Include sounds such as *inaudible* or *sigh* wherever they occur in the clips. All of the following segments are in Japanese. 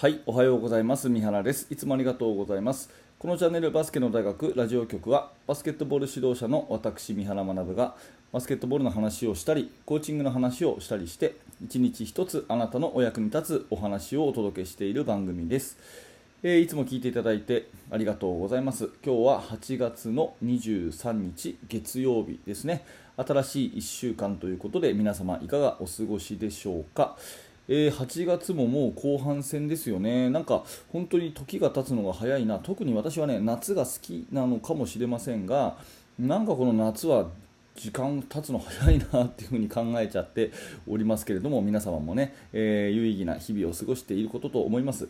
はい、おはようございます。三原です。いつもありがとうございます。このチャンネルバスケの大学ラジオ局はバスケットボール指導者の私三原学がバスケットボールの話をしたりコーチングの話をしたりして一日一つあなたのお役に立つお話をお届けしている番組です。えーいつも聞いていただいてありがとうございます。今日は8月の23日月曜日ですね。新しい1週間ということで皆様いかがお過ごしでしょうか？えー8月ももう後半戦ですよね、なんか本当に時が経つのが早いな、特に私はね夏が好きなのかもしれませんが、なんかこの夏は時間経つの早いなっていうふうに考えちゃっておりますけれども、皆様もね、えー有意義な日々を過ごしていることと思います。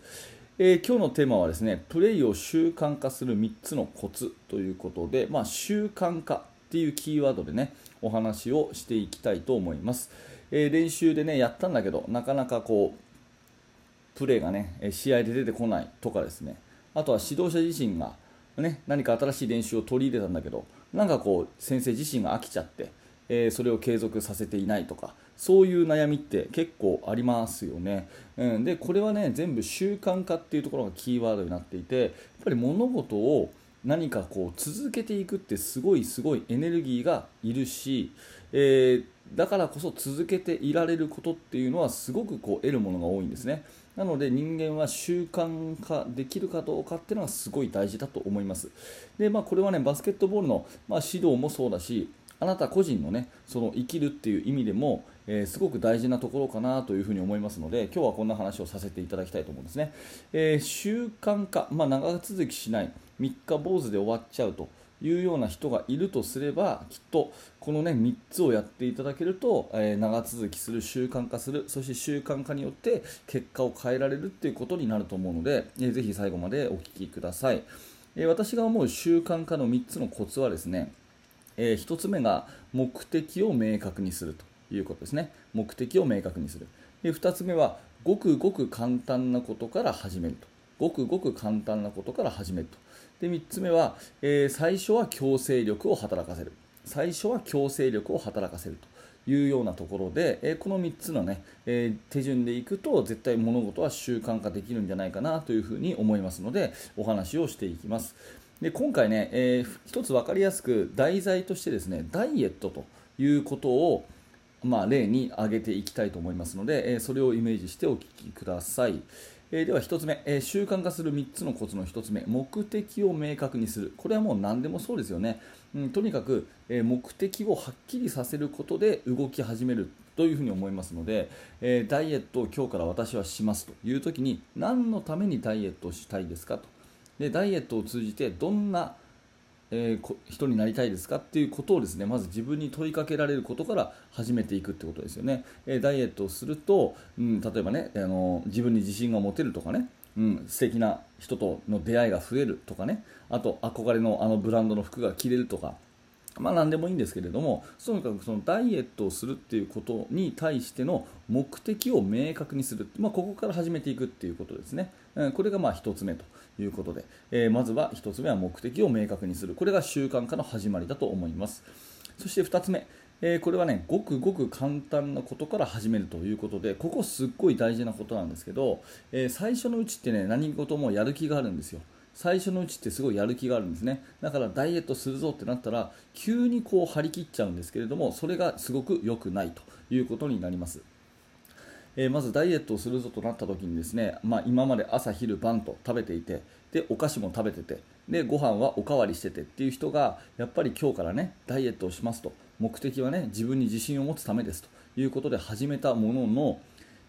えー今日のテーマはですねプレイを習慣化する3つのコツということで、まあ、習慣化っていうキーワードでねお話をしていきたいと思います、えー練習でねやったんだけどなかなかこうプレーがねえ試合で出てこないとかですね。あとは指導者自身が、ね、何か新しい練習を取り入れたんだけどなんかこう先生自身が飽きちゃって、えーそれを継続させていないとかそういう悩みって結構ありますよね、うん、でこれはね全部習慣化っていうところがキーワードになっていてやっぱり物事を何かこう続けていくってすごいすごいエネルギーがいるし、えーだからこそ続けていられることっていうのはすごくこう得るものが多いんですね。なので人間は習慣化できるかどうかっていうのがすごい大事だと思います。で、まあ、これはねバスケットボールの、まあ、指導もそうだしあなた個人のねその生きるっていう意味でも、えーすごく大事なところかなというふうに思いますので今日はこんな話をさせていただきたいと思うんですね、えー習慣化、まあ、長続きしない。三日坊主で終わっちゃうというような人がいるとすればきっとこの、ね、3つをやっていただけると、えー長続きする習慣化するそして習慣化によって結果を変えられるということになると思うので、えーぜひ最後までお聞きください、えー私が思う習慣化の3つのコツはですねえ1つ目が目的を明確にするということですね。目的を明確にする。で2つ目はごくごく簡単なことから始めると。ごくごく簡単なことから始めると。で3つ目は、えー最初は強制力を働かせる最初は強制力を働かせるというようなところで、えーこの3つの、ねえー手順でいくと絶対物事は習慣化できるんじゃないかなというふうに思いますのでお話をしていきますで今回ね、えー一つ分かりやすく題材としてですねダイエットということをまあ、例に挙げていきたいと思いますので、えーそれをイメージしてお聞きください。えーでは1つ目、えー習慣化する3つのコツの1つ目目的を明確にする。これはもう何でもそうですよね、うん、とにかく、えー目的をはっきりさせることで動き始めるというふうに思いますので、えダイエットを今日から私はしますという時に何のためにダイエットをしたいですかと。でダイエットを通じてどんなえー人になりたいですかっていうことをですねまず自分に問いかけられることから始めていくってことですよね、えーダイエットをすると、うん、例えばねあの自分に自信が持てるとかねうん、素敵な人との出会いが増えるとかね。あと憧れのあのブランドの服が着れるとか。まあ何でもいいんですけれどもとにかくそのダイエットをするっていうことに対しての目的を明確にする、まあ、ここから始めていくっていうことですね、うんこれがまあ1つ目ということで、えーまずは1つ目は目的を明確にする。これが習慣化の始まりだと思います。そして2つ目。えーこれはねごくごく簡単なことから始めるということでここすっごい大事なことなんですけど、えー最初のうちってね何事もやる気があるんですよ。最初のうちってすごいやる気があるんですね。だからダイエットするぞってなったら急にこう張り切っちゃうんですけれどもそれがすごく良くないということになります。えまずダイエットをするぞとなった時にですね、まあ、今まで朝昼晩と食べていてでお菓子も食べててでご飯はおかわりしててっていう人がやっぱり今日からねダイエットをしますと。目的はね自分に自信を持つためですということで始めたものの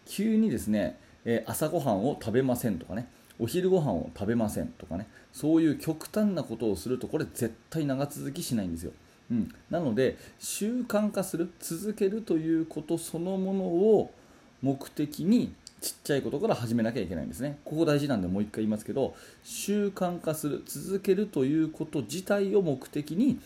急にですね、え朝ごはんを食べませんとかねお昼ご飯を食べませんとかねそういう極端なことをするとこれ絶対長続きしないんですよ。うん、なので習慣化する続けるということそのものを目的にちっちゃいことから始めなきゃいけないんですね。ここ大事なんでもう一回言いますけど習慣化する続けるということ自体を目的に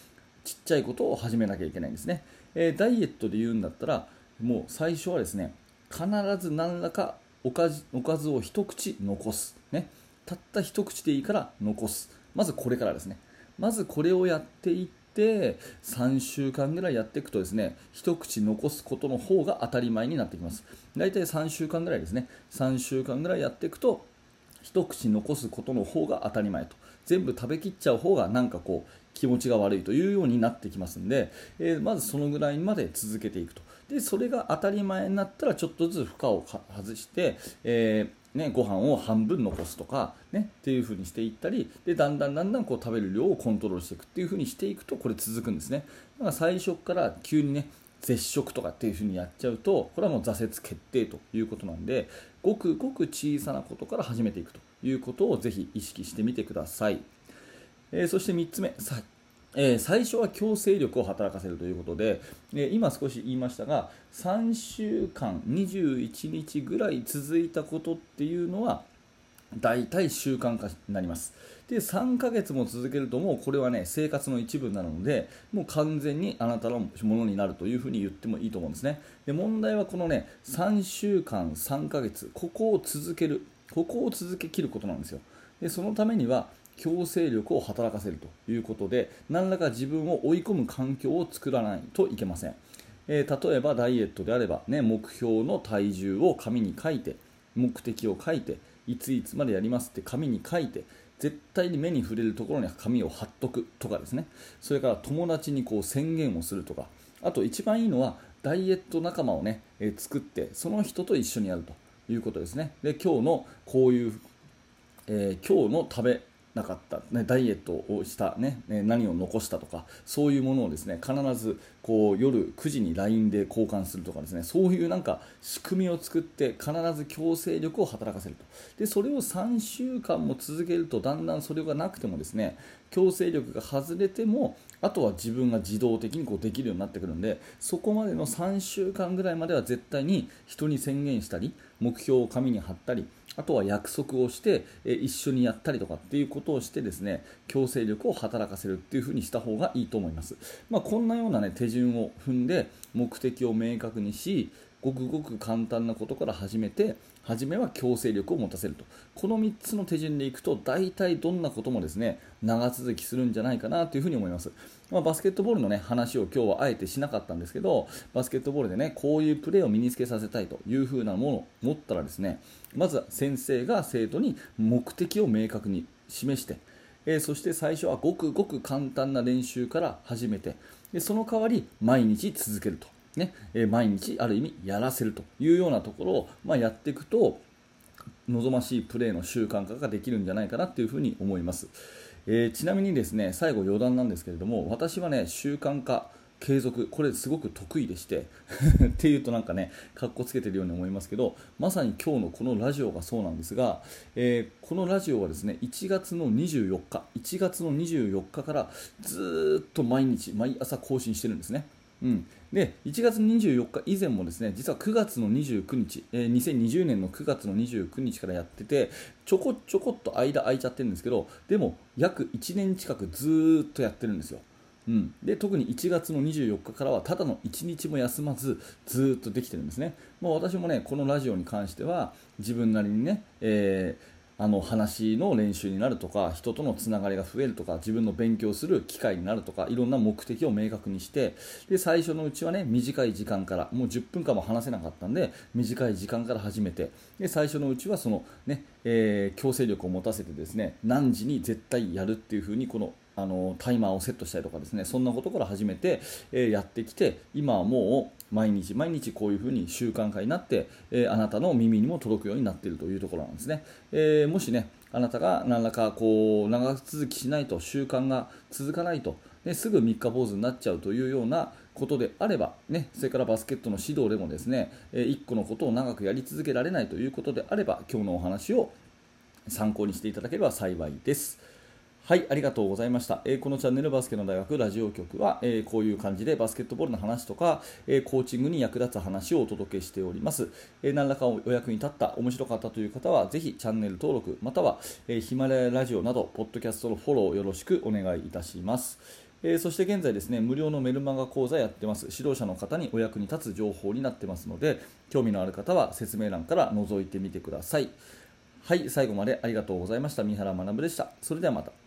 ちっちゃいことを始めなきゃいけないんですね、えーダイエットで言うんだったらもう最初はですね必ず何らかおかずおかずを一口残す、ね、たった一口でいいから残す。まずこれからですね。まずこれをやっていって3週間ぐらいやっていくとですね一口残すことの方が当たり前になってきます。大体3週間ぐらいですね。3週間ぐらいやっていくと一口残すことの方が当たり前と。全部食べきっちゃう方がなんかこう気持ちが悪いというようになってきますんで、えー、まずそのぐらいまで続けていくと。でそれが当たり前になったらちょっとずつ負荷を外して、えーね、ご飯を半分残すとか、ね、っていう風にしていったりでだんだんだんだんこう食べる量をコントロールしていくっていう風にしていくとこれ続くんですね。だから最初から急にね絶食とかっていう風にやっちゃうとこれはもう挫折決定ということなんでごくごく小さなことから始めていくということをぜひ意識してみてください、えー、そして3つ目えー、最初は強制力を働かせるということで、えー、今少し言いましたが3週間21日ぐらい続いたことっていうのは大体習慣化になります。で3ヶ月も続けるともうこれはね生活の一部なのでもう完全にあなたのものになるというふうに言ってもいいと思うんですね。で問題はこのね3週間3ヶ月ここを続けるここを続けきることなんですよ。でそのためには強制力を働かせるということで何らか自分を追い込む環境を作らないといけません、えー、例えばダイエットであれば、ね、目標の体重を紙に書いて目的を書いていついつまでやりますって紙に書いて絶対に目に触れるところに紙を貼っとくとかですね。それから友達にこう宣言をするとか。あと一番いいのはダイエット仲間をね、えー、作ってその人と一緒にやるということですね。で今日のこういう、えー、今日の食べなかった、ね、ダイエットをした、ね、何を残したとかそういうものをですね必ずこう夜9時に LINE で交換するとかですねそういうなんか仕組みを作って必ず強制力を働かせると。でそれを3週間も続けるとだんだんそれがなくてもですね強制力が外れてもあとは自分が自動的にこうできるようになってくるんでそこまでの3週間ぐらいまでは絶対に人に宣言したり目標を紙に貼ったりあとは約束をして、え一緒にやったりとかっていうことをしてですね強制力を働かせるっていうふうにした方がいいと思います、まあ、こんなような、ね、手順を踏んで目的を明確にしごくごく簡単なことから始めて初めは強制力を持たせると。この3つの手順でいくと大体どんなこともですね長続きするんじゃないかなというふに思います、まあ、バスケットボールの、ね、話を今日はあえてしなかったんですけどバスケットボールでねこういうプレーを身につけさせたいというふうなものを持ったらですねまずは先生が生徒に目的を明確に示してえー、そして最初はごくごく簡単な練習から始めてでその代わり毎日続けると。ね、え毎日ある意味やらせるというようなところを、まあ、やっていくと望ましいプレーの習慣化ができるんじゃないかなというふに思います、えー、ちなみにですね最後余談なんですけれども私はね習慣化継続これすごく得意でして *laughs* っていうとなんかねかっこつけてるように思いますけどまさに今日のこのラジオがそうなんですが、えー、このラジオはですね1月の24日1月の24日からずっと毎日毎朝更新してるんですね。うん、で1月24日以前もですね実は9月の29日、えー、2020年の9月の29日からやっててちょこちょこっと間空いちゃってるんですけどでも約1年近くずっとやってるんですよ。うん、で特に1月の24日からはただの1日も休まずずっとできてるんですね、まあ、私もねこのラジオに関しては自分なりにね、えーあの話の練習になるとか人とのつながりが増えるとか自分の勉強する機会になるとかいろんな目的を明確にしてで最初のうちはね短い時間からもう10分間も話せなかったんで短い時間から始めてで最初のうちはそのね、えー、強制力を持たせてですね何時に絶対やるっていう風にこのあのタイマーをセットしたりとかですねそんなことから始めて、えー、やってきて今はもう毎日毎日こういうふうに習慣化になって、えー、あなたの耳にも届くようになっているというところなんですね、えー、もしねあなたが何らかこう長続きしないと習慣が続かないと、ね、すぐ三日坊主になっちゃうというようなことであれば、ね、それからバスケットの指導でもですね、え1個のことを長くやり続けられないということであれば今日のお話を参考にしていただければ幸いです。はい、ありがとうございました。えー、このチャンネルバスケの大学ラジオ局は、えー、こういう感じでバスケットボールの話とか、えー、コーチングに役立つ話をお届けしております。え何らかお役に立った、面白かったという方は、ぜひチャンネル登録、または、えヒマラヤラジオなど、ポッドキャストのフォローよろしくお願いいたします。えそして現在ですね、無料のメルマガ講座やってます。指導者の方にお役に立つ情報になってますので、興味のある方は説明欄から覗いてみてください。はい、最後までありがとうございました。三原学でした。それではまた。